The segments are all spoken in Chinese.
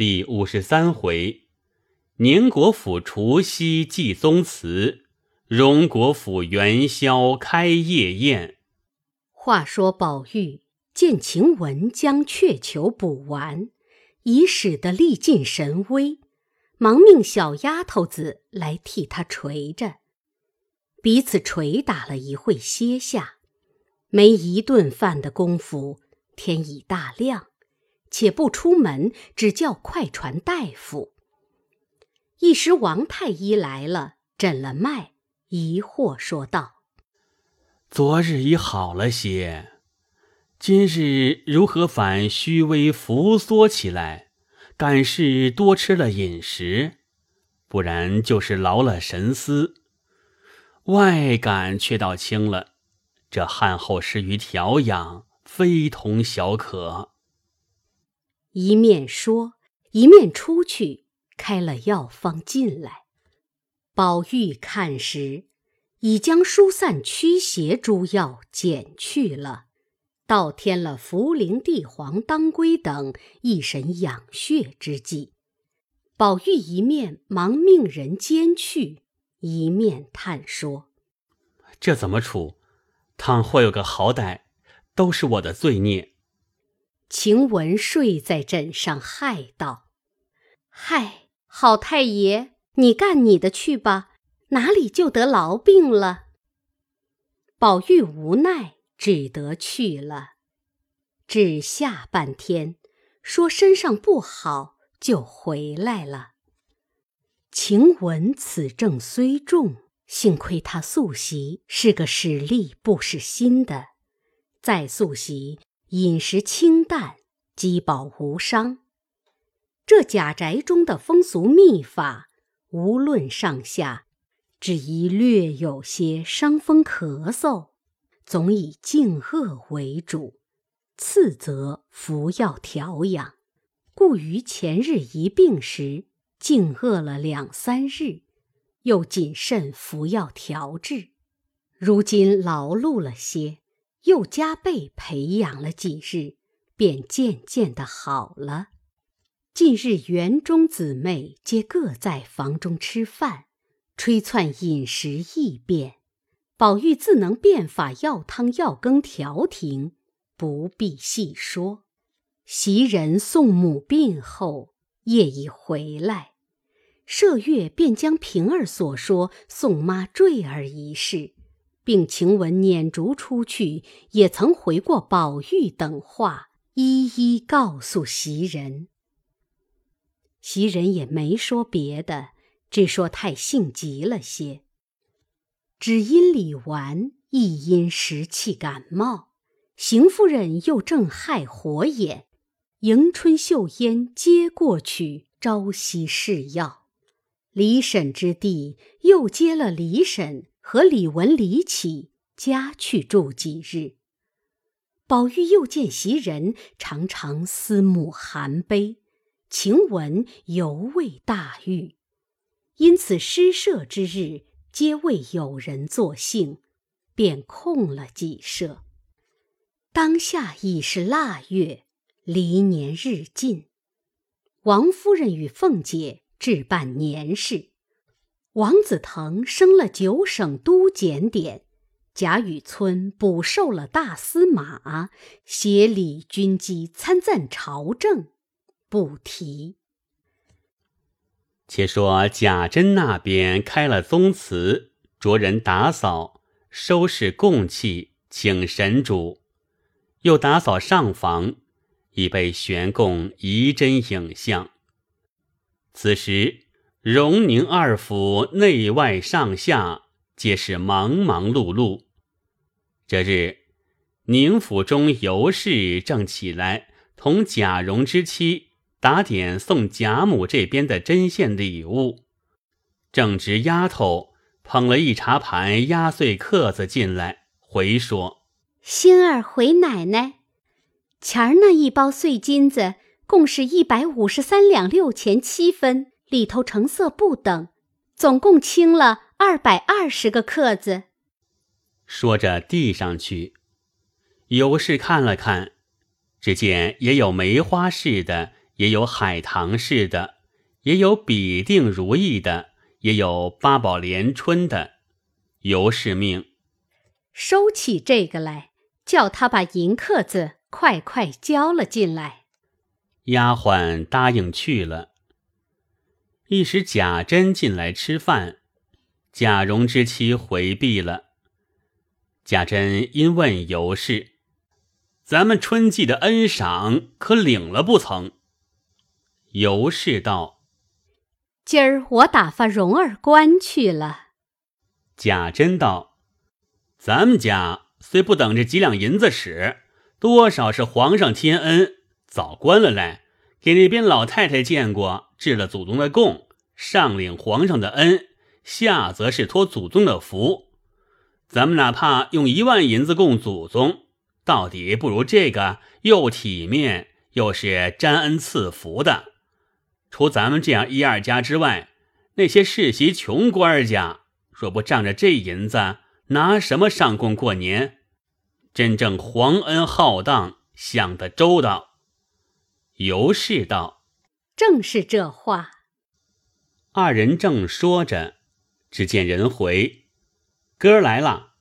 第五十三回，宁国府除夕祭宗祠，荣国府元宵开夜宴。话说宝玉见晴雯将鹊球补完，已使得力尽神微，忙命小丫头子来替他捶着。彼此捶打了一会，歇下，没一顿饭的功夫，天已大亮。且不出门，只叫快传大夫。一时王太医来了，诊了脉，疑惑说道：“昨日已好了些，今日如何反虚微浮缩起来？敢是多吃了饮食？不然就是劳了神思。外感却倒轻了，这汗后失于调养，非同小可。”一面说，一面出去开了药方进来。宝玉看时，已将疏散驱邪诸药减去了，倒添了茯苓、地黄、当归等益神养血之剂。宝玉一面忙命人煎去，一面叹说：“这怎么处？倘或有个好歹，都是我的罪孽。”晴雯睡在枕上，害道：“嗨，好太爷，你干你的去吧，哪里就得痨病了？”宝玉无奈，只得去了。至下半天，说身上不好，就回来了。晴雯此症虽重，幸亏她素习是个使力不使心的，再素习。饮食清淡，饥饱无伤。这贾宅中的风俗秘法，无论上下，只宜略有些伤风咳嗽，总以静恶为主，次则服药调养。故于前日一病时，静饿了两三日，又谨慎服药调治。如今劳碌了些。又加倍培养了几日，便渐渐的好了。近日园中姊妹皆各在房中吃饭，吹窜饮食异变，宝玉自能变法药汤药羹调停，不必细说。袭人送母病后，夜已回来，麝月便将平儿所说送妈坠儿一事。并晴雯撵逐出去，也曾回过宝玉等话，一一告诉袭人。袭人也没说别的，只说太性急了些，只因李纨亦因时气感冒，邢夫人又正害火眼，迎春、秀烟接过去朝夕试药，李婶之弟又接了李婶。和李文、李启家去住几日，宝玉又见袭人常常思慕含悲，晴雯犹未大愈，因此诗社之日皆未有人作兴，便空了几社。当下已是腊月，离年日近，王夫人与凤姐置办年事。王子腾升了九省都检点，贾雨村补授了大司马，协理军机参赞朝政，不提。且说贾珍那边开了宗祠，着人打扫，收拾供器，请神主，又打扫上房，已备悬供仪真影像。此时。荣宁二府内外上下皆是忙忙碌碌。这日，宁府中尤氏正起来，同贾蓉之妻打点送贾母这边的针线礼物。正值丫头捧了一茶盘压碎客子进来，回说：“星儿回奶奶，前儿那一包碎金子，共是一百五十三两六钱七分。”里头成色不等，总共清了二百二十个克子。说着递上去，尤氏看了看，只见也有梅花似的也有海棠式的，也有比定如意的，也有八宝连春的。尤氏命收起这个来，叫他把银克子快快交了进来。丫鬟答应去了。一时贾珍进来吃饭，贾蓉之妻回避了。贾珍因问尤氏：“咱们春季的恩赏可领了不曾？”尤氏道：“今儿我打发蓉儿关去了。”贾珍道：“咱们家虽不等这几两银子使，多少是皇上天恩，早关了来，给那边老太太见过，治了祖宗的供，上领皇上的恩，下则是托祖宗的福。”咱们哪怕用一万银子供祖宗，到底不如这个又体面又是沾恩赐福的。除咱们这样一二家之外，那些世袭穷官家，若不仗着这银子，拿什么上供过年？真正皇恩浩荡，想得周到。尤氏道：“正是这话。”二人正说着，只见人回。哥儿来了，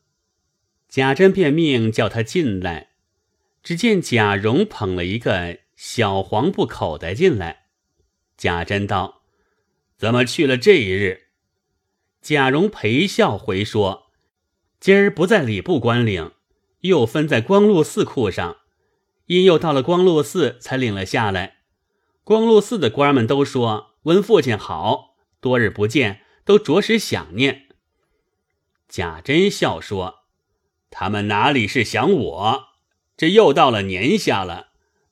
贾珍便命叫他进来。只见贾蓉捧了一个小黄布口袋进来。贾珍道：“怎么去了这一日？”贾蓉陪笑回说：“今儿不在礼部官领，又分在光禄寺库上，因又到了光禄寺才领了下来。光禄寺的官们都说问父亲好，多日不见，都着实想念。”贾珍笑说：“他们哪里是想我？这又到了年下了，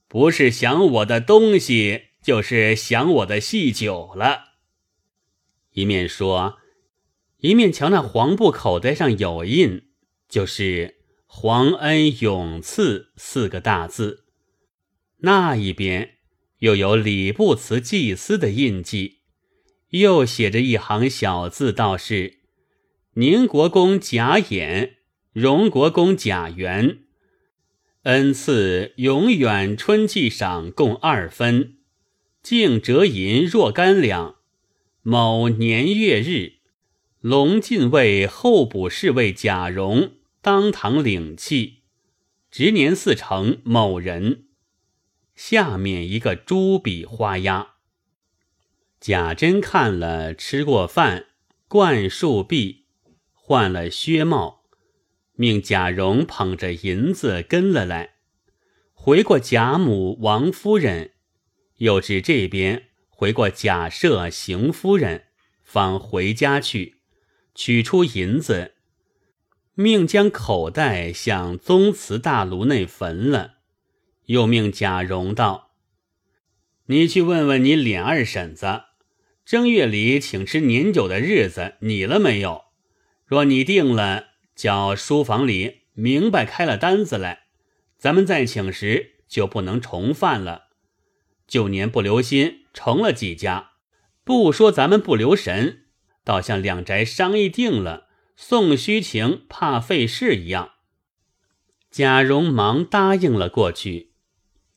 不是想我的东西，就是想我的细酒了。”一面说，一面瞧那黄布口袋上有印，就是“皇恩永赐”四个大字。那一边又有礼部祠祭司的印记，又写着一行小字，道是。宁国公贾衍，荣国公贾元，恩赐永远春季赏共二分，净折银若干两。某年月日，龙禁卫候补侍卫贾蓉当堂领契，值年四成某人。下面一个朱笔花押。贾珍看了，吃过饭，灌漱毕。换了靴帽，命贾蓉捧着银子跟了来，回过贾母、王夫人，又至这边回过贾赦、邢夫人，方回家去，取出银子，命将口袋向宗祠大炉内焚了，又命贾蓉道：“你去问问你琏二婶子，正月里请吃年酒的日子拟了没有？”若你定了，叫书房里明白开了单子来，咱们再请时就不能重犯了。旧年不留心成了几家，不说咱们不留神，倒像两宅商议定了送虚情怕费事一样。贾蓉忙答应了过去，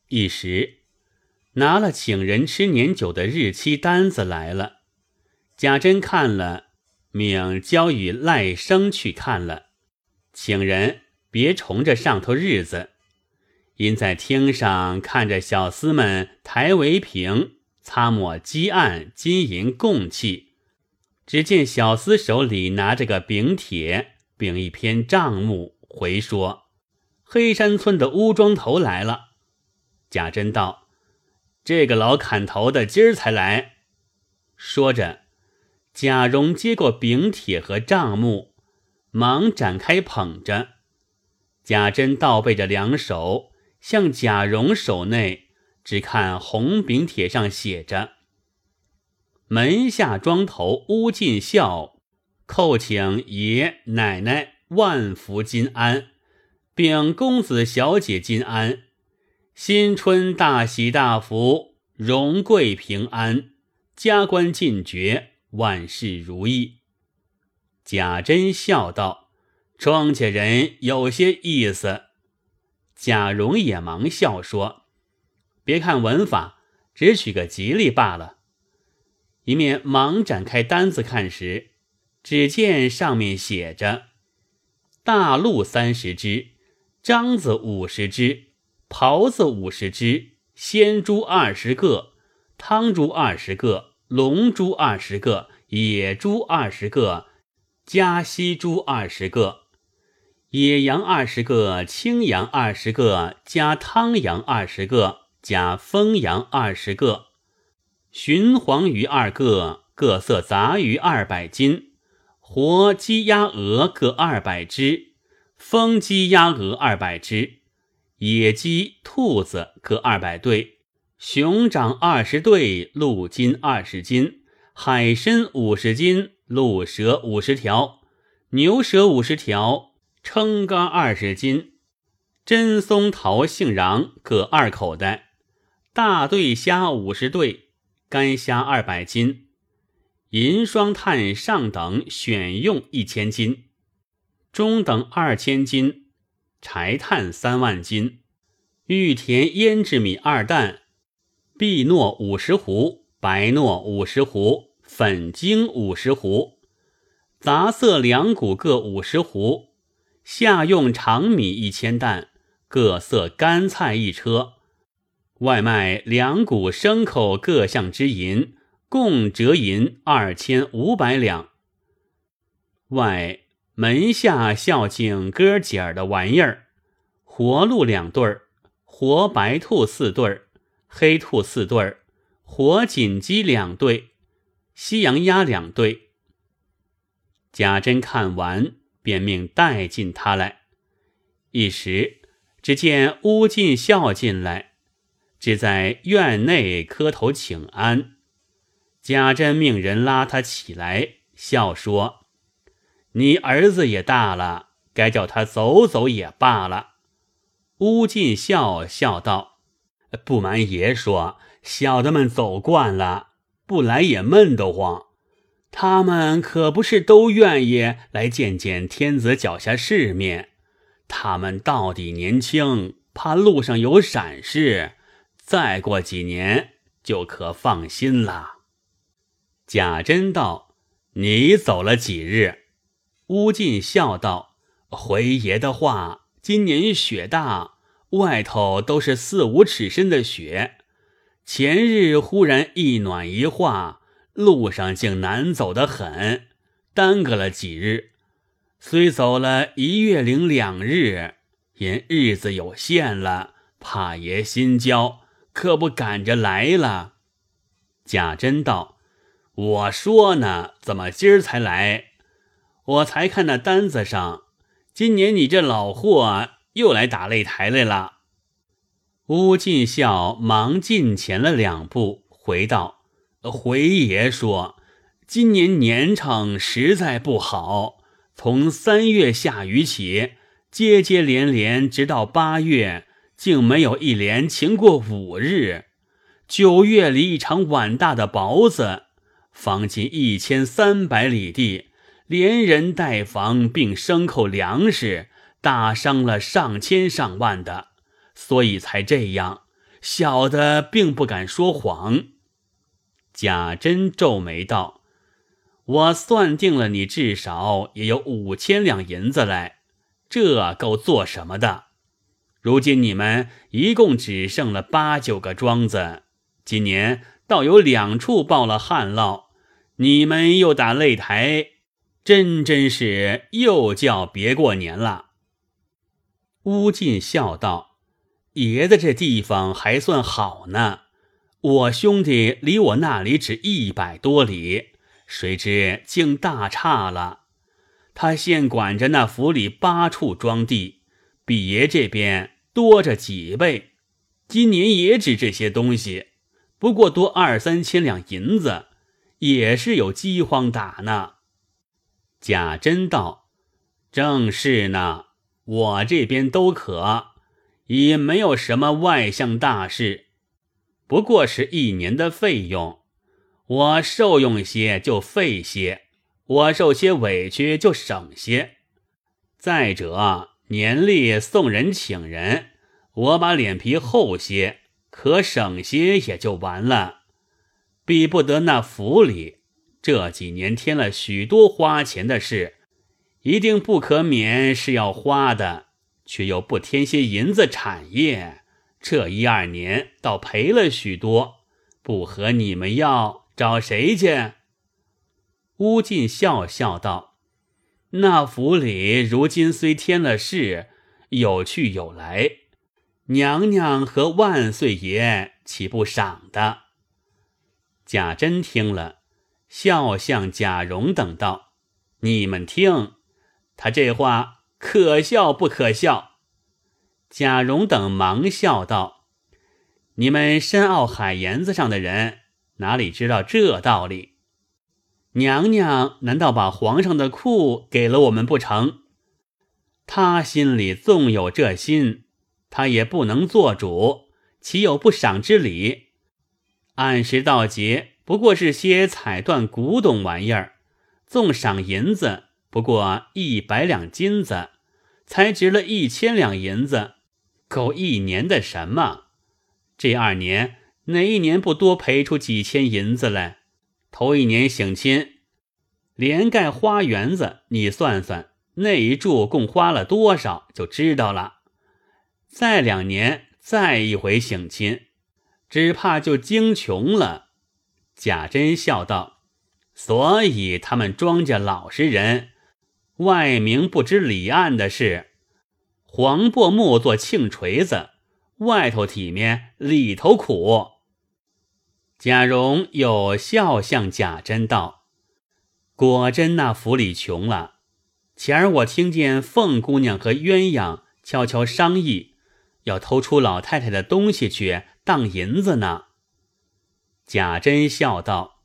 一时拿了请人吃年酒的日期单子来了。贾珍看了。命交与赖生去看了，请人别重着上头日子，因在厅上看着小厮们抬围屏、擦抹积案、金银供器，只见小厮手里拿着个饼帖，并一篇账目，回说：“黑山村的乌庄头来了。”贾珍道：“这个老砍头的今儿才来。”说着。贾蓉接过饼帖和账目，忙展开捧着。贾珍倒背着两手，向贾蓉手内只看红饼帖上写着：“门下庄头乌进孝，叩请爷奶奶万福金安，并公子小姐金安，新春大喜大福，荣贵平安，加官进爵。”万事如意。贾珍笑道：“庄稼人有些意思。”贾蓉也忙笑说：“别看文法，只取个吉利罢了。一面忙展开单子看时，只见上面写着：“大鹿三十只，獐子五十只，狍子五十只，鲜猪二十个，汤猪二十个，龙猪二十个，野猪二十个，加西猪二十个，野羊二十个，青羊二十个，加汤羊二十个，加风羊二十个。”鲟黄鱼二个，各色杂鱼二百斤；活鸡鸭鹅各二百只，风鸡鸭鹅二百只；野鸡兔子各二百对，熊掌二十对，鹿筋二十斤，海参五十斤，鹿舌五十条，牛舌五十条，撑杆二十斤，真松桃杏瓤各二口袋，大对虾五十对。干虾二百斤，银双炭上等选用一千斤，中等二千斤，柴炭三万斤，玉田胭脂米二担，碧糯五十斛，白糯五十斛，粉精五十斛，杂色两谷各五十斛，下用长米一千担，各色干菜一车。外卖两股牲口各项之银，共折银二千五百两。外门下孝敬哥姐儿的玩意儿：活鹿两对儿，活白兔四对儿，黑兔四对儿，活锦鸡两对，西洋鸭两对。贾珍看完，便命带进他来。一时，只见乌进孝进来。只在院内磕头请安，贾珍命人拉他起来，笑说：“你儿子也大了，该叫他走走也罢了。”乌进孝笑道：“不瞒爷说，小的们走惯了，不来也闷得慌。他们可不是都愿意来见见天子脚下世面。他们到底年轻，怕路上有闪失。”再过几年就可放心了。贾珍道：“你走了几日？”乌进笑道：“回爷的话，今年雪大，外头都是四五尺深的雪。前日忽然一暖一化，路上竟难走得很，耽搁了几日。虽走了一月零两日，因日子有限了，怕爷心焦。”可不赶着来了。贾珍道：“我说呢，怎么今儿才来？我才看那单子上，今年你这老货又来打擂台来了。”乌进孝忙进前了两步，回道：“回爷说，今年年成实在不好，从三月下雨起，接接连连，直到八月。”竟没有一连晴过五日，九月里一场碗大的雹子，方近一千三百里地，连人带房并牲口粮食，打伤了上千上万的，所以才这样。小的并不敢说谎。贾珍皱眉道：“我算定了，你至少也有五千两银子来，这够做什么的？”如今你们一共只剩了八九个庄子，今年倒有两处报了旱涝，你们又打擂台，真真是又叫别过年了。乌进笑道：“爷的这地方还算好呢，我兄弟离我那里只一百多里，谁知竟大差了。他现管着那府里八处庄地。”比爷这边多着几倍，今年也只这些东西，不过多二三千两银子，也是有饥荒打呢。贾珍道：“正是呢，我这边都可，也没有什么外向大事，不过是一年的费用，我受用些就费些，我受些委屈就省些。再者。”年例送人请人，我把脸皮厚些，可省些也就完了，比不得那府里这几年添了许多花钱的事，一定不可免是要花的，却又不添些银子产业，这一二年倒赔了许多，不和你们要，找谁去？乌进笑笑道：“那府里如今虽添了事，有去有来。”娘娘和万岁爷岂不赏的？贾珍听了，笑向贾蓉等道：“你们听，他这话可笑不可笑？”贾蓉等忙笑道：“你们深奥海沿子上的人，哪里知道这道理？娘娘难道把皇上的库给了我们不成？他心里纵有这心。”他也不能做主，岂有不赏之理？按时到节，不过是些彩缎古董玩意儿，纵赏银子不过一百两金子，才值了一千两银子，够一年的什么？这二年哪一年不多赔出几千银子来？头一年省亲，连盖花园子，你算算那一柱共花了多少，就知道了。再两年，再一回省亲，只怕就惊穷了。贾珍笑道：“所以他们庄稼老实人，外明不知里暗的事。黄柏木做磬锤子，外头体面，里头苦。”贾蓉又笑向贾珍道：“果真那府里穷了。前儿我听见凤姑娘和鸳鸯悄悄商议。”要偷出老太太的东西去当银子呢。贾珍笑道：“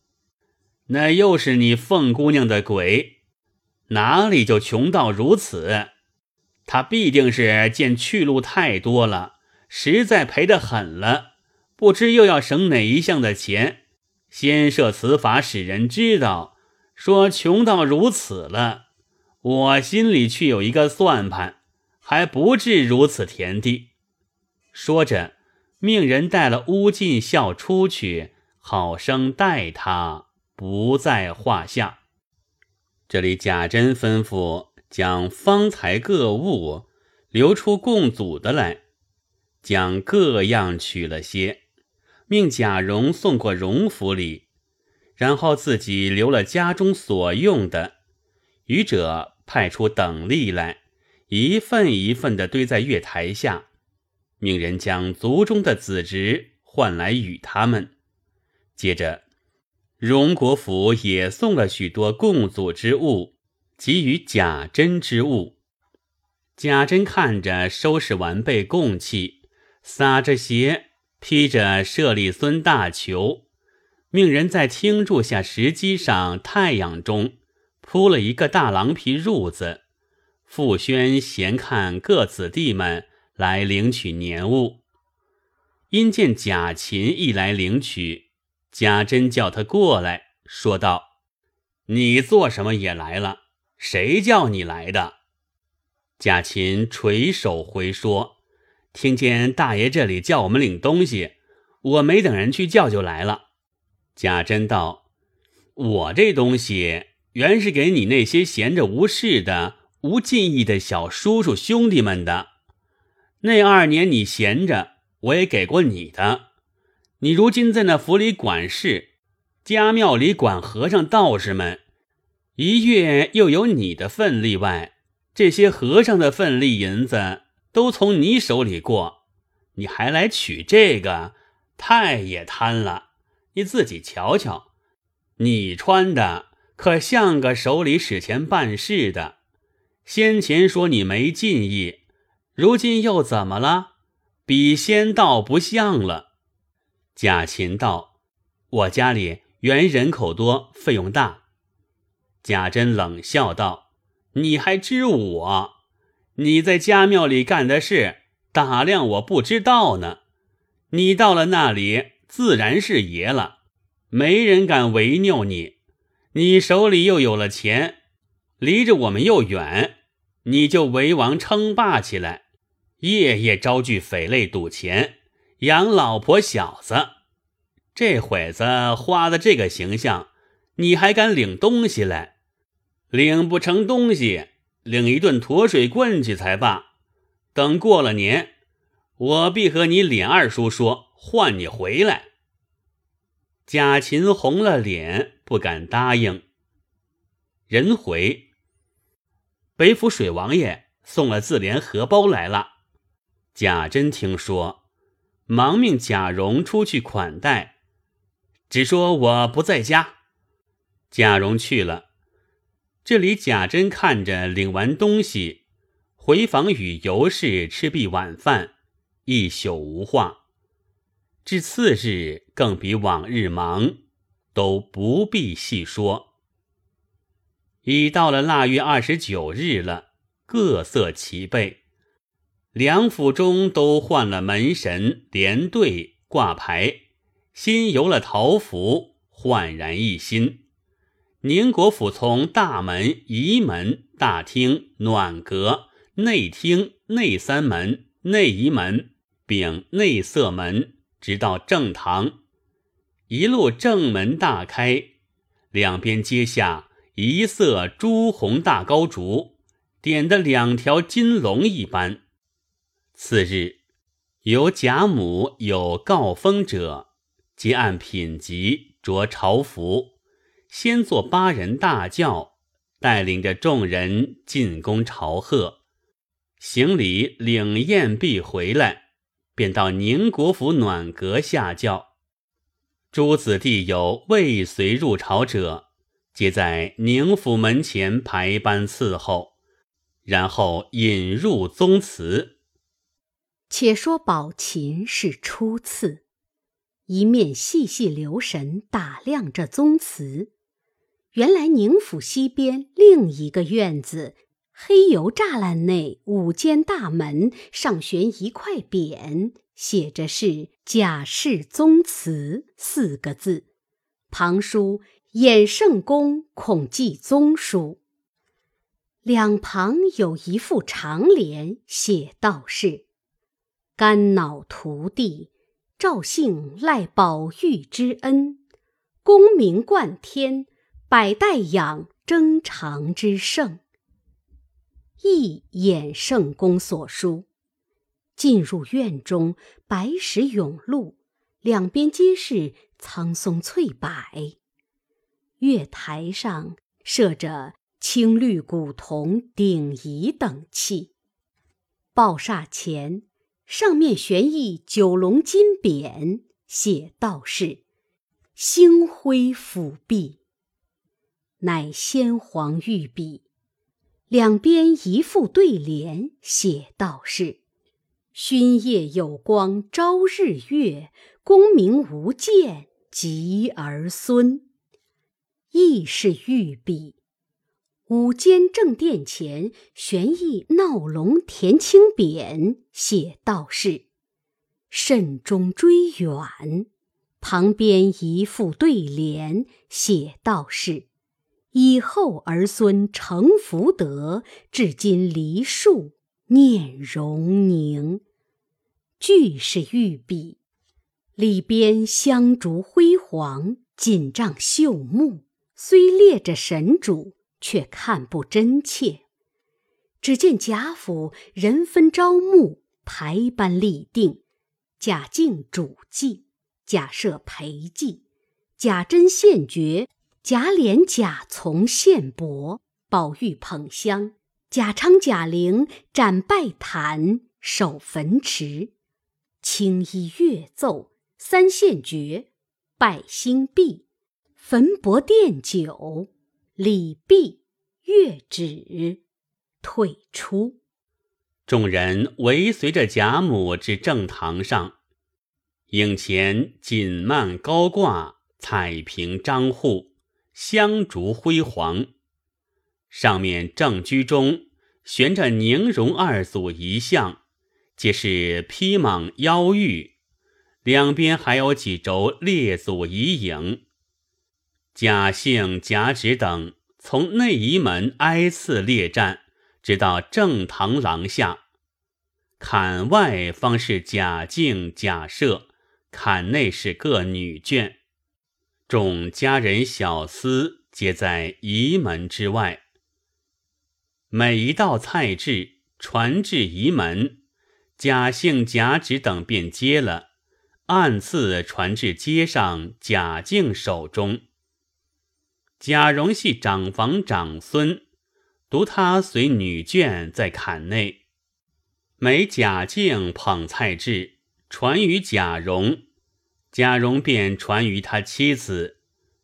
那又是你凤姑娘的鬼，哪里就穷到如此？她必定是见去路太多了，实在赔得狠了，不知又要省哪一项的钱，先设此法使人知道，说穷到如此了。我心里却有一个算盘，还不至如此田地。”说着，命人带了乌进孝出去，好生待他，不在话下。这里贾珍吩咐将方才各物留出供祖的来，将各样取了些，命贾蓉送过荣府里，然后自己留了家中所用的，余者派出等吏来，一份一份的堆在月台下。命人将族中的子侄唤来与他们。接着，荣国府也送了许多供祖之物，给予贾珍之物。贾珍看着收拾完备供器，撒着鞋，披着舍利孙大裘，命人在厅柱下石基上太阳中铺了一个大狼皮褥子，傅宣闲看各子弟们。来领取年物，因见贾琴一来领取，贾珍叫他过来说道：“你做什么也来了？谁叫你来的？”贾琴垂手回说：“听见大爷这里叫我们领东西，我没等人去叫就来了。”贾珍道：“我这东西原是给你那些闲着无事的、无进意的小叔叔兄弟们的。”那二年你闲着，我也给过你的。你如今在那府里管事，家庙里管和尚道士们，一月又有你的份例外，这些和尚的份例银子都从你手里过，你还来取这个，太也贪了。你自己瞧瞧，你穿的可像个手里使钱办事的。先前说你没进意。如今又怎么了？比先倒不像了。贾琴道：“我家里原人口多，费用大。”贾珍冷笑道：“你还知我？你在家庙里干的事，打量我不知道呢。你到了那里，自然是爷了，没人敢违拗你。你手里又有了钱，离着我们又远，你就为王称霸起来。”夜夜招聚匪类赌钱，养老婆小子，这会子花的这个形象，你还敢领东西来？领不成东西，领一顿驮水棍去才罢。等过了年，我必和你脸二叔说，换你回来。贾琴红了脸，不敢答应。人回，北府水王爷送了自联荷包来了。贾珍听说，忙命贾蓉出去款待，只说我不在家。贾蓉去了。这里贾珍看着领完东西，回房与尤氏吃毕晚饭，一宿无话。至次日更比往日忙，都不必细说。已到了腊月二十九日了，各色齐备，两府中都换了门神、连队、挂牌，新游了桃符，焕然一新。宁国府从大门、仪门、大厅、暖阁、内厅、内三门、内仪门，并内侧门，直到正堂，一路正门大开，两边阶下一色朱红大高烛，点的两条金龙一般。次日，有贾母有告封者，皆按品级着朝服。先坐八人大轿，带领着众人进宫朝贺，行礼领宴毕回来，便到宁国府暖阁下轿。诸子弟有未随入朝者，皆在宁府门前排班伺候，然后引入宗祠。且说宝琴是初次，一面细细留神打量着宗祠。原来宁府西边另一个院子，黑油栅栏内五间大门上悬一块匾，写着是“贾氏宗祠”四个字，旁书“衍圣公孔记宗书”。两旁有一副长联，写道是：“肝脑涂地，赵姓赖宝玉之恩，功名冠天。”百代养争长之盛，亦衍圣公所书。进入院中，白石甬路，两边皆是苍松翠柏。月台上设着青绿古铜鼎仪等器。宝刹前，上面悬一九龙金匾，写道是：“星辉辅弼。”乃先皇御笔，两边一副对联，写道是：“勋业有光朝日月，功名无间及儿孙。”亦是御笔。五间正殿前悬一闹龙田青匾，写道是：“慎终追远。”旁边一副对联，写道是。以后儿孙承福德，至今梨树念荣宁。俱是玉笔，里边香烛辉煌，锦帐绣幕，虽列着神主，却看不真切。只见贾府人分朝暮，排班立定，贾敬主祭，贾赦陪祭，贾珍献爵。贾琏、贾从献帛，宝玉捧香，贾昌、贾玲展拜坛，守坟池，青衣乐奏，三献爵，拜新毕，焚帛奠酒，礼毕，乐止，退出。众人围随着贾母至正堂上，影前锦幔高挂，彩屏张户。香烛辉煌，上面正居中悬着宁荣二祖遗像，皆是披蟒腰玉，两边还有几轴列祖遗影。贾姓、贾芷等从内仪门挨次列站，直到正堂廊下。坎外方是贾敬、贾赦，坎内是各女眷，众家人小厮皆在仪门之外。每一道菜至，传至仪门，贾姓、贾芷等便接了，暗次传至街上贾敬手中。贾蓉系长房长孙，独他随女眷在坎内。每贾敬捧菜至，传与贾蓉，贾蓉便传于他妻子，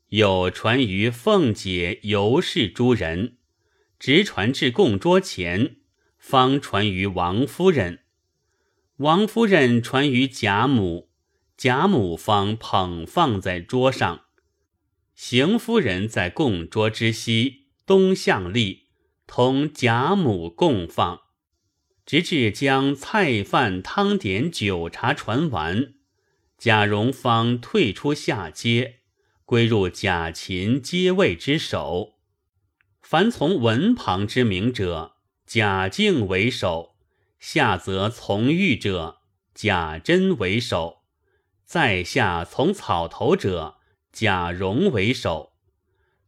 又传于凤姐、尤氏诸人，直传至供桌前，方传于王夫人。王夫人传于贾母，贾母方捧放在桌上。邢夫人在供桌之西东向立，同贾母共放，直至将菜饭汤点酒茶传完，贾蓉方退出下阶，归入贾芹接位之首。凡从文旁之名者，贾敬为首；下则从玉者，贾珍为首；在下从草头者。贾蓉为首，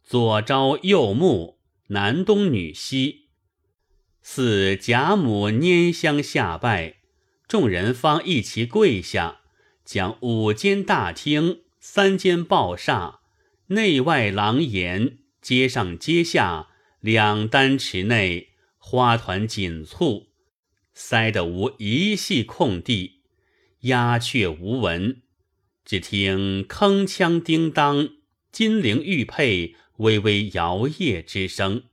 左招右目，男东女西。似贾母拈香下拜，众人方一齐跪下，将五间大厅、三间抱厦、内外廊檐、阶上阶下两丹池内花团锦簇，塞得无一隙空地，鸦雀无闻。只听铿锵叮当、金陵玉佩微微摇曳之声，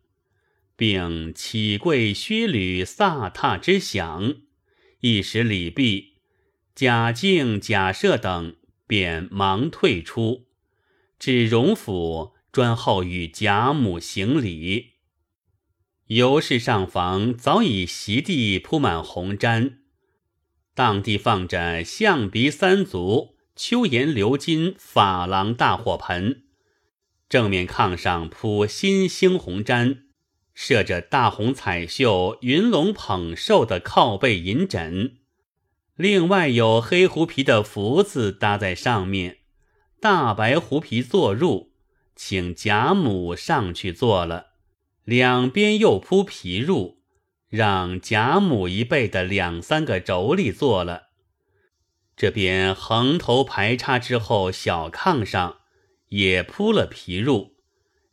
并起跪靴履飒沓之响。一时礼毕，贾敬、贾赦等便忙退出，至荣府专候与贾母行礼。尤氏上房早已席地铺满红毡，当地放着象鼻三足。秋颜鎏金珐琅大火盆，正面炕上铺新兴红毡，设着大红彩绣云龙捧寿的靠背银枕，另外有黑狐皮的福字搭在上面，大白狐皮坐褥，请贾母上去坐了，两边又铺皮褥，让贾母一辈的两三个妯娌坐了。这边横头排插之后，小炕上也铺了皮褥，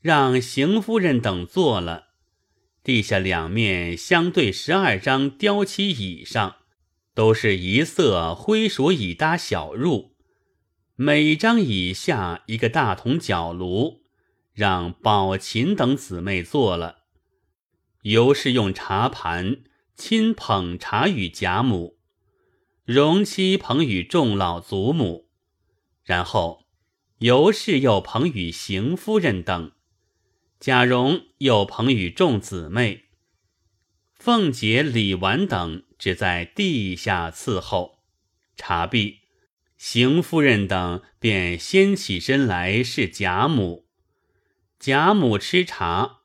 让邢夫人等坐了。地下两面相对十二张雕漆椅上，都是一色灰鼠椅搭小褥，每张椅下一个大铜角炉，让宝琴等姊妹坐了。尤氏用茶盘亲捧茶与贾母。荣妻捧与众老祖母，然后尤氏又捧与邢夫人等，贾蓉又捧与众姊妹，凤姐、李纨等只在地下伺候。茶毕，邢夫人等便先起身来侍贾母。贾母吃茶，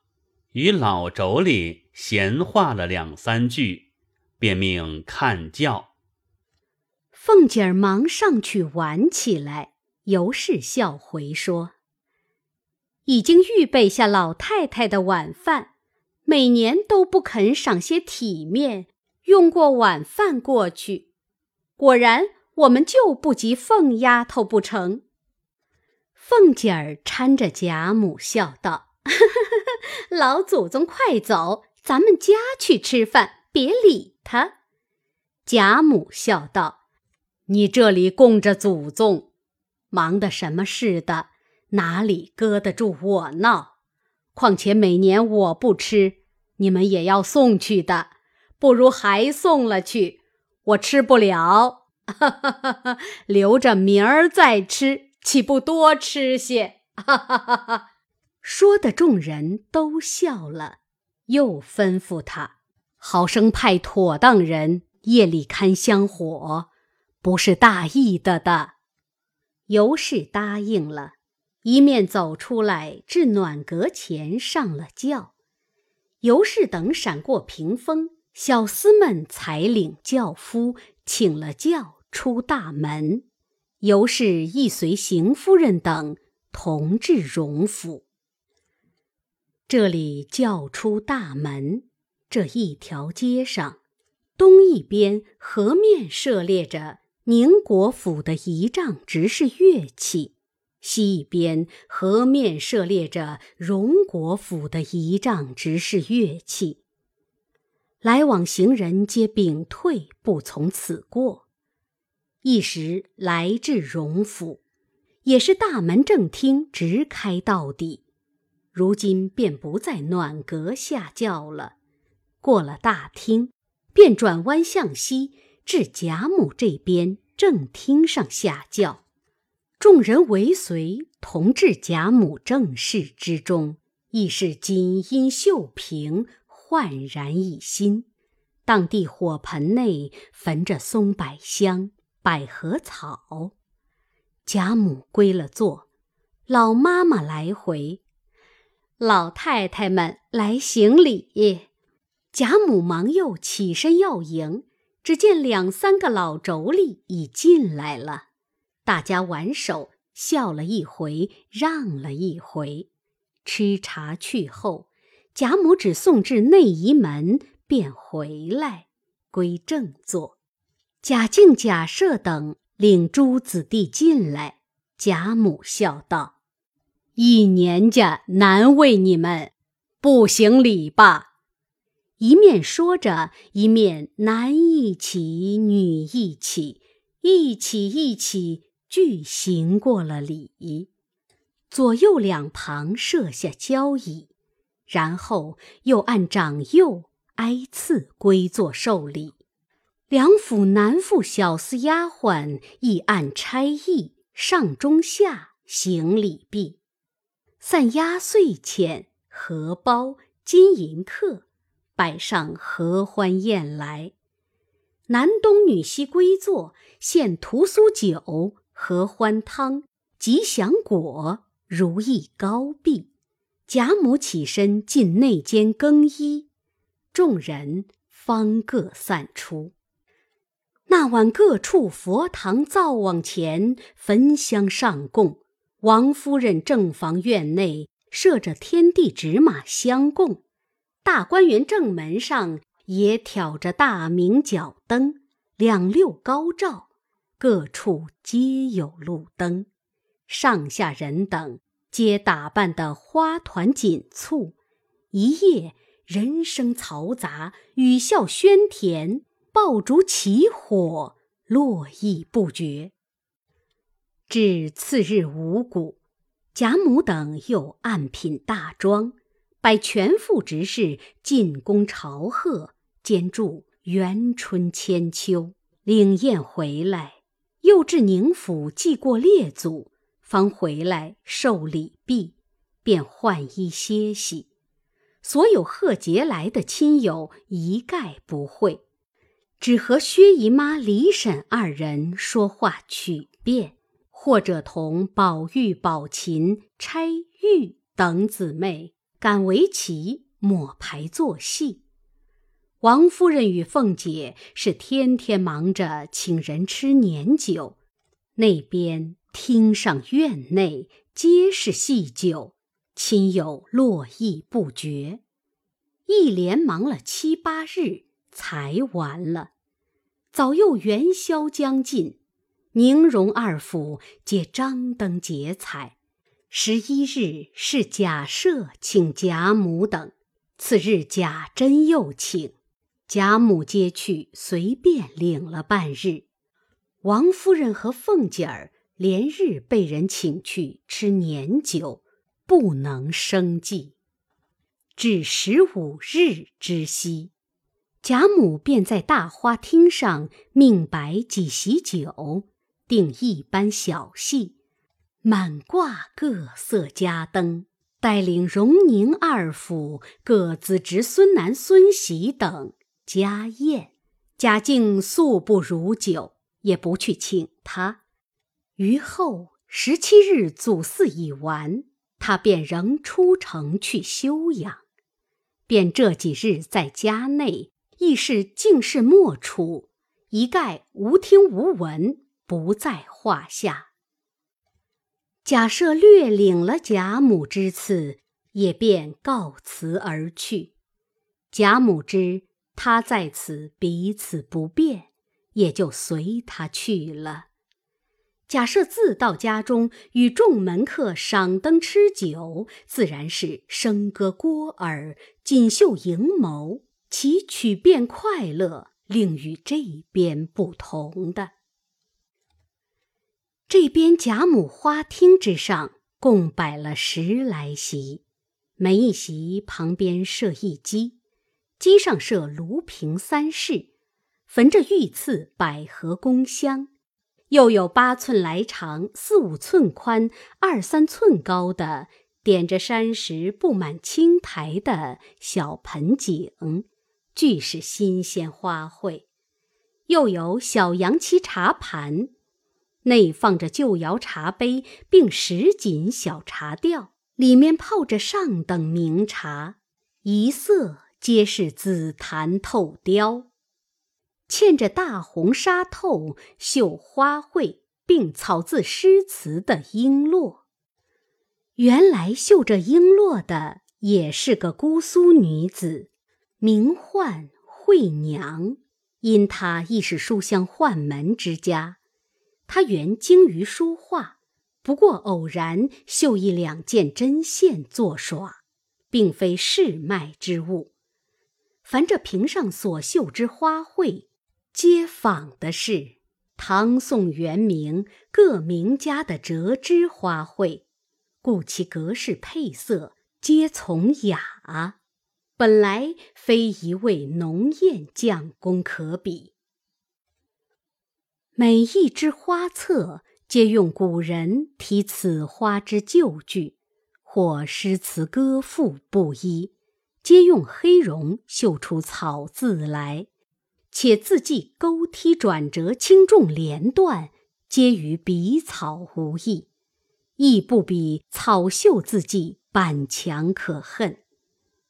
与老妯娌闲话了两三句，便命看轿。凤姐儿忙上去挽起来，尤氏笑回说：“已经预备下老太太的晚饭，每年都不肯赏些体面，用过晚饭过去。果然，我们就不及凤丫头不成？”凤姐儿搀着贾母笑道：“ 老祖宗快走，咱们家去吃饭，别理他。”贾母笑道。你这里供着祖宗，忙的什么似的，哪里搁得住我闹？况且每年我不吃，你们也要送去的，不如还送了去。我吃不了，留着明儿再吃，岂不多吃些？哈哈哈哈说的众人都笑了，又吩咐他好生派妥当人夜里看香火。不是大意的的，尤氏答应了，一面走出来至暖阁前上了轿。尤氏等闪过屏风，小厮们才领轿夫，请了轿出大门，尤氏亦随邢夫人等同至荣府。这里轿出大门，这一条街上，东一边河面设列着宁国府的仪仗执事乐器，西一边河面设列着荣国府的仪仗执事乐器。来往行人皆屏退，不从此过。一时来至荣府，也是大门正厅直开到底。如今便不在暖阁下轿了，过了大厅，便转弯向西，至贾母这边正厅上下轿。众人围随，同至贾母正室之中，亦是锦衣绣屏。焕然一新，当地火盆内焚着松柏香、百合草。贾母归了座，老妈妈来回，老太太们来行礼。贾母忙又起身要迎，只见两三个老妯娌已进来了，大家挽手笑了一回，让了一回，吃茶去后。贾母只送至内仪门，便回来，归正坐。贾敬、贾赦等领诸子弟进来，贾母笑道：“一年家难为你们，不行礼吧。”一面说着，一面男一起，女一起，一起一起俱行过了礼。左右两旁设下交椅。然后又按长幼挨次归坐受礼，两府男妇、小厮、丫鬟亦按差役上中下行礼毕，散压岁钱、荷包、金银客，摆上合欢宴来。男东女西归坐，献屠苏酒、合欢汤、吉祥果、如意糕毕。贾母起身进内间更衣，众人方各散出。那晚各处佛堂灶往前焚香上供，王夫人正房院内设着天地纸马相供，大观园正门上也挑着大明角灯，两溜高照，各处皆有路灯，上下人等。皆打扮得花团锦簇，一夜人声嘈杂，语笑喧甜，爆竹起火，络绎不绝。至次日五谷，贾母等又按品大庄，摆全副执事进宫朝贺，兼祝元春千秋。领宴回来，又至宁府祭过列祖。方回来受礼毕，便换衣歇息。所有贺节来的亲友一概不会，只和薛姨妈、李婶二人说话曲辩，或者同宝玉、宝琴、钗、玉等姊妹赶围棋、抹牌做戏。王夫人与凤姐是天天忙着请人吃年酒，那边。厅上院内皆是细酒，亲友络绎不绝，一连忙了七八日才完了。早又元宵将近，宁荣二府皆张灯结彩。十一日是贾赦请贾母等，次日贾珍又请，贾母接去，随便领了半日。王夫人和凤姐儿。连日被人请去吃年酒，不能生计。至十五日之夕，贾母便在大花厅上命摆几席酒，定一班小戏，满挂各色家灯，带领荣宁二府各自侄孙男孙媳等家宴。贾敬素不如酒，也不去请他。于后十七日祖祀已完，他便仍出城去休养，便这几日在家内亦是竟是莫处，一概无听无闻，不在话下。贾赦略领了贾母之赐，也便告辞而去。贾母知他在此彼此不便，也就随他去了。假设自到家中，与众门客赏灯吃酒，自然是笙歌聒耳，锦绣盈眸。其曲变快乐，另与这边不同的。这边贾母花厅之上，共摆了十来席，每一席旁边设一机，机上设炉瓶三室，焚着御赐百合宫香，又有八寸来长、四五寸宽、二三寸高的点着山石布满青苔的小盆景。俱是新鲜花卉，又有小洋漆茶盘，内放着旧窑茶杯，并十锦小茶吊，里面泡着上等名茶，一色皆是紫檀透雕，嵌着大红纱透绣花卉，并草字诗词的璎珞。原来绣这璎珞的也是个姑苏女子。名唤惠娘，因她亦是书香宦门之家。她原精于书画，不过偶然绣一两件针线作耍，并非市卖之物。凡这瓶上所绣之花卉，皆仿的是唐宋元明各名家的折枝花卉，故其格式配色皆从雅。本来非一位浓艳匠工可比。每一枝花册皆用古人题此花之旧句，或诗词歌赋不一，皆用黑绒绣出草字来，且字迹勾踢转折、轻重连断，皆与笔草无异，亦不比草绣字迹板强可恨。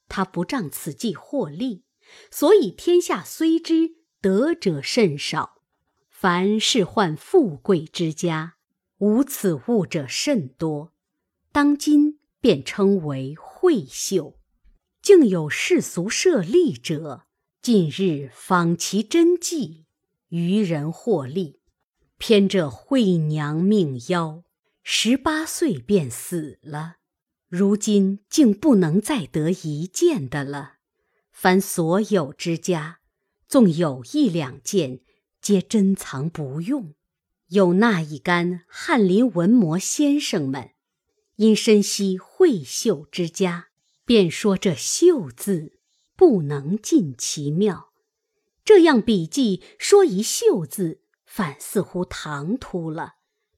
他不仗此计获利，所以天下虽知得者甚少。凡是患富贵之家，无此物者甚多。当今便称为惠秀，竟有世俗设利者，近日仿其真迹，愚人获利。偏这惠娘命夭，十八岁便死了。如今竟不能再得一件的了，凡所有之家，纵有一两件，皆珍藏不用。有那一干翰林文磨先生们，因深悉绘绣之家，便说这“绣”字不能尽其妙。这样笔记说一“绣”字，反似乎唐突了，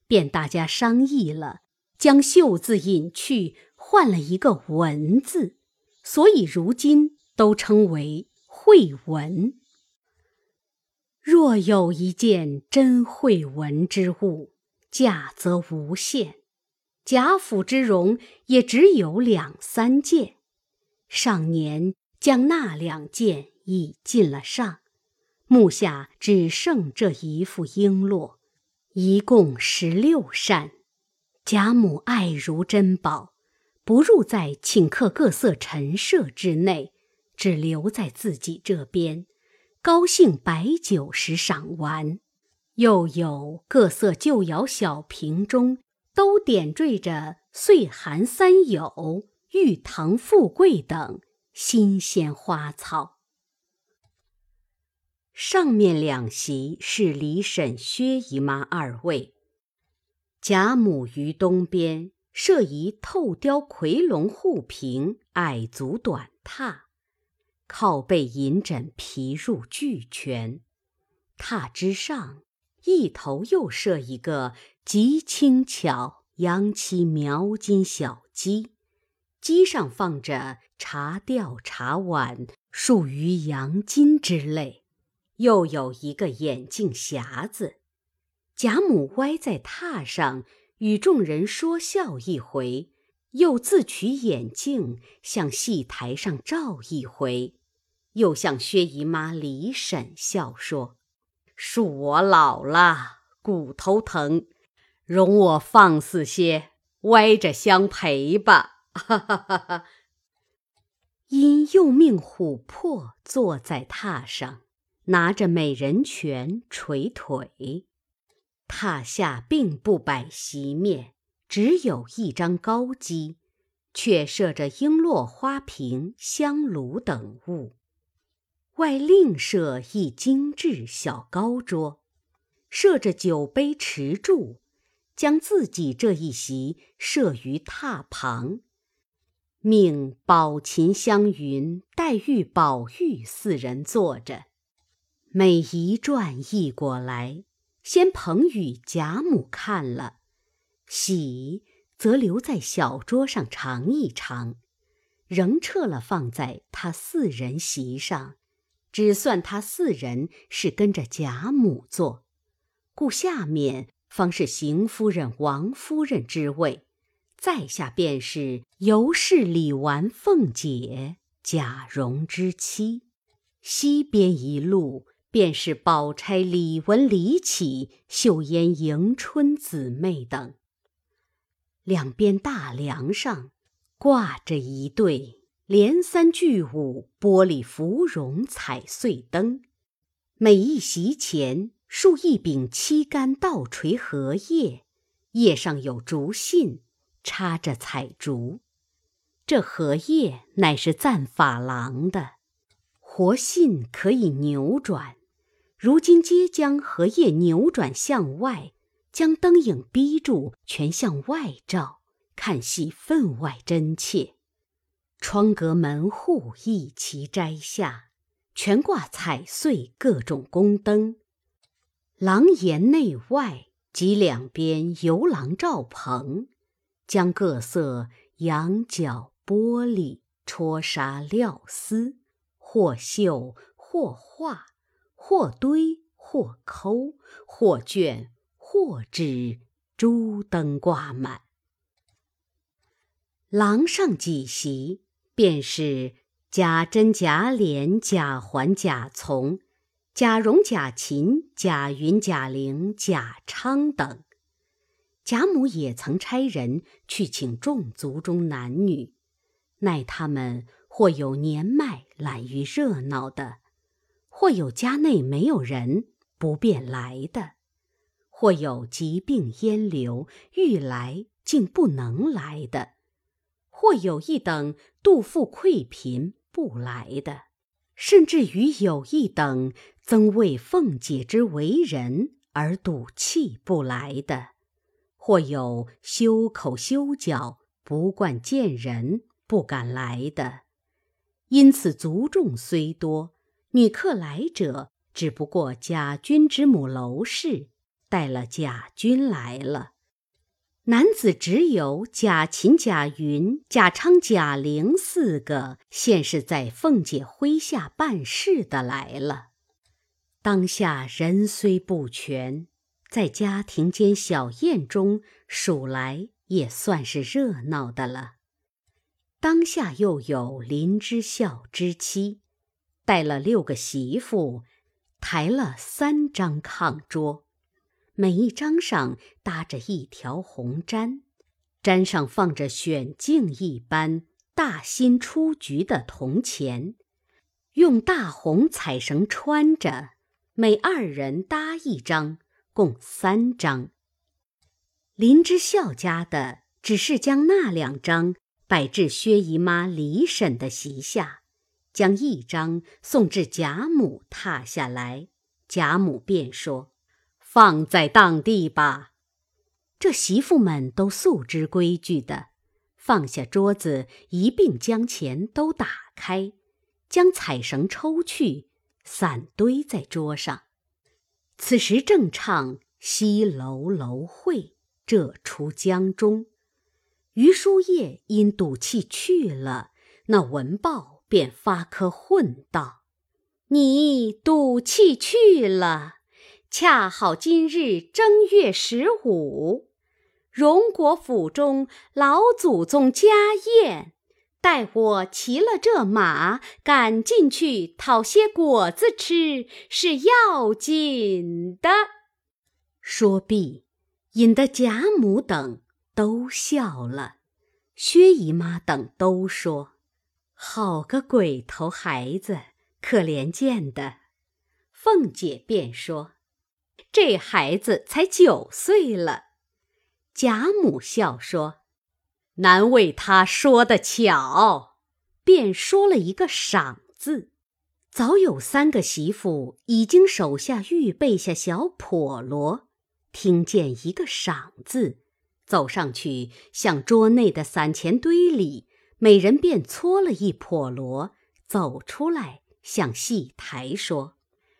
便大家商议了，将“绣”字隐去。换了一个文字，所以如今都称为绘文。若有一件真绘文之物，价则无限。贾府之容也只有两三件，上年将那两件已进了上，目下只剩这一副璎珞，一共十六扇。贾母爱如珍宝。不入在请客各色陈设之内，只留在自己这边，高兴摆酒时赏玩。又有各色旧窑小瓶中，都点缀着岁寒三友、玉堂富贵等新鲜花草。上面两席是李婶、薛姨妈二位，贾母于东边。设一透雕夔龙护屏，矮足短榻，靠背银枕皮褥俱全。榻之上，一头又设一个极轻巧洋漆描金小鸡，鸡上放着茶吊、茶碗、数余洋金之类，又有一个眼镜匣子。贾母歪在榻上。与众人说笑一回，又自取眼镜向戏台上照一回，又向薛姨妈李婶笑说：“恕我老了，骨头疼，容我放肆些，歪着相陪吧。”哈哈哈哈。因又命琥珀坐在榻上，拿着美人拳捶腿。榻下并不摆席面，只有一张高机，却设着璎珞花瓶、香炉等物。外另设一精致小高桌，设着酒杯池柱，将自己这一席设于榻旁，命宝琴、香云、黛玉、宝玉四人坐着。每一转一过来，先捧与贾母看了，喜则留在小桌上尝一尝，仍撤了放在他四人席上。只算他四人是跟着贾母坐，故下面方是邢夫人、王夫人之位，在下便是尤氏、李纨、凤姐、贾蓉之妻。西边一路便是宝钗、李文、李绮、秀烟、迎春姊妹等。两边大梁上挂着一对。连三聚五玻璃芙蓉彩穗灯，每一席前竖一柄七杆倒垂荷叶，叶上有竹信，插着彩竹。这荷叶乃是赞法郎的，活信可以扭转。如今皆将荷叶扭转向外，将灯影逼住，全向外照，看戏分外真切。窗格门户一齐摘下，全挂彩穗各种宫灯。廊檐内外及两边游廊罩棚，将各色羊角玻璃、戳纱料丝，或绣或画，或堆或抠，或卷或纸，珠灯挂满。廊上几席。便是贾珍、贾琏、贾环、贾从、贾蓉、贾芹、贾云、贾玲、贾昌等。贾母也曾差人去请众族中男女，奈他们或有年迈懒于热闹的，或有家内没有人不便来的，或有疾病烟流欲来竟不能来的。或有一等肚腹愧贫不来的，甚至于有一等曾为凤姐之为人而赌气不来的，或有修口修脚不惯见人不敢来的，因此族众虽多，女客来者只不过贾君之母娄氏带了贾君来了。男子只有贾芹、贾云、贾昌、贾玲四个，现是在凤姐麾下办事的来了。当下人虽不全，在家庭间小宴中数来也算是热闹的了。当下又有林之孝之妻，带了六个媳妇，抬了三张炕桌。每一张上搭着一条红毡，毡上放着选镜一般大新出局的铜钱，用大红彩绳穿着，每二人搭一张，共三张。林之孝家的只是将那两张摆至薛姨妈、李婶的席下，将一张送至贾母榻下来，贾母便说。放在当地吧。这媳妇们都素知规矩的，放下桌子，一并将钱都打开，将彩绳抽去，散堆在桌上。此时正唱“西楼楼会”这出江中，余叔夜因赌气去了，那文豹便发科混道：“你赌气去了。”恰好今日正月十五，荣国府中老祖宗家宴，待我骑了这马，赶进去讨些果子吃，是要紧的。说毕，引得贾母等都笑了，薛姨妈等都说：“好个鬼头孩子，可怜见的。”凤姐便说：“这孩子才九岁了。”贾母笑说。难为他说的巧，便说了一个“赏”字。早有三个媳妇已经手下预备下小笸箩，听见一个“赏”字，走上去向桌内的散钱堆里，每人便搓了一笸箩，走出来向戏台说：“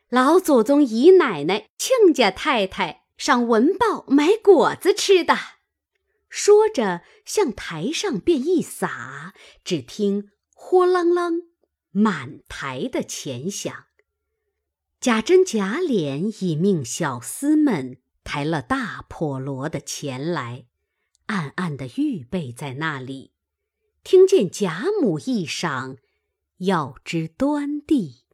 老祖宗、姨奶奶、亲家太太上文报买果子吃的。”说着，向台上便一撒，只听“豁啷啷”，满台的钱响。贾珍、贾琏已命小厮们抬了大破箩的钱来，暗暗的预备在那里。听见贾母一赏，要知端地。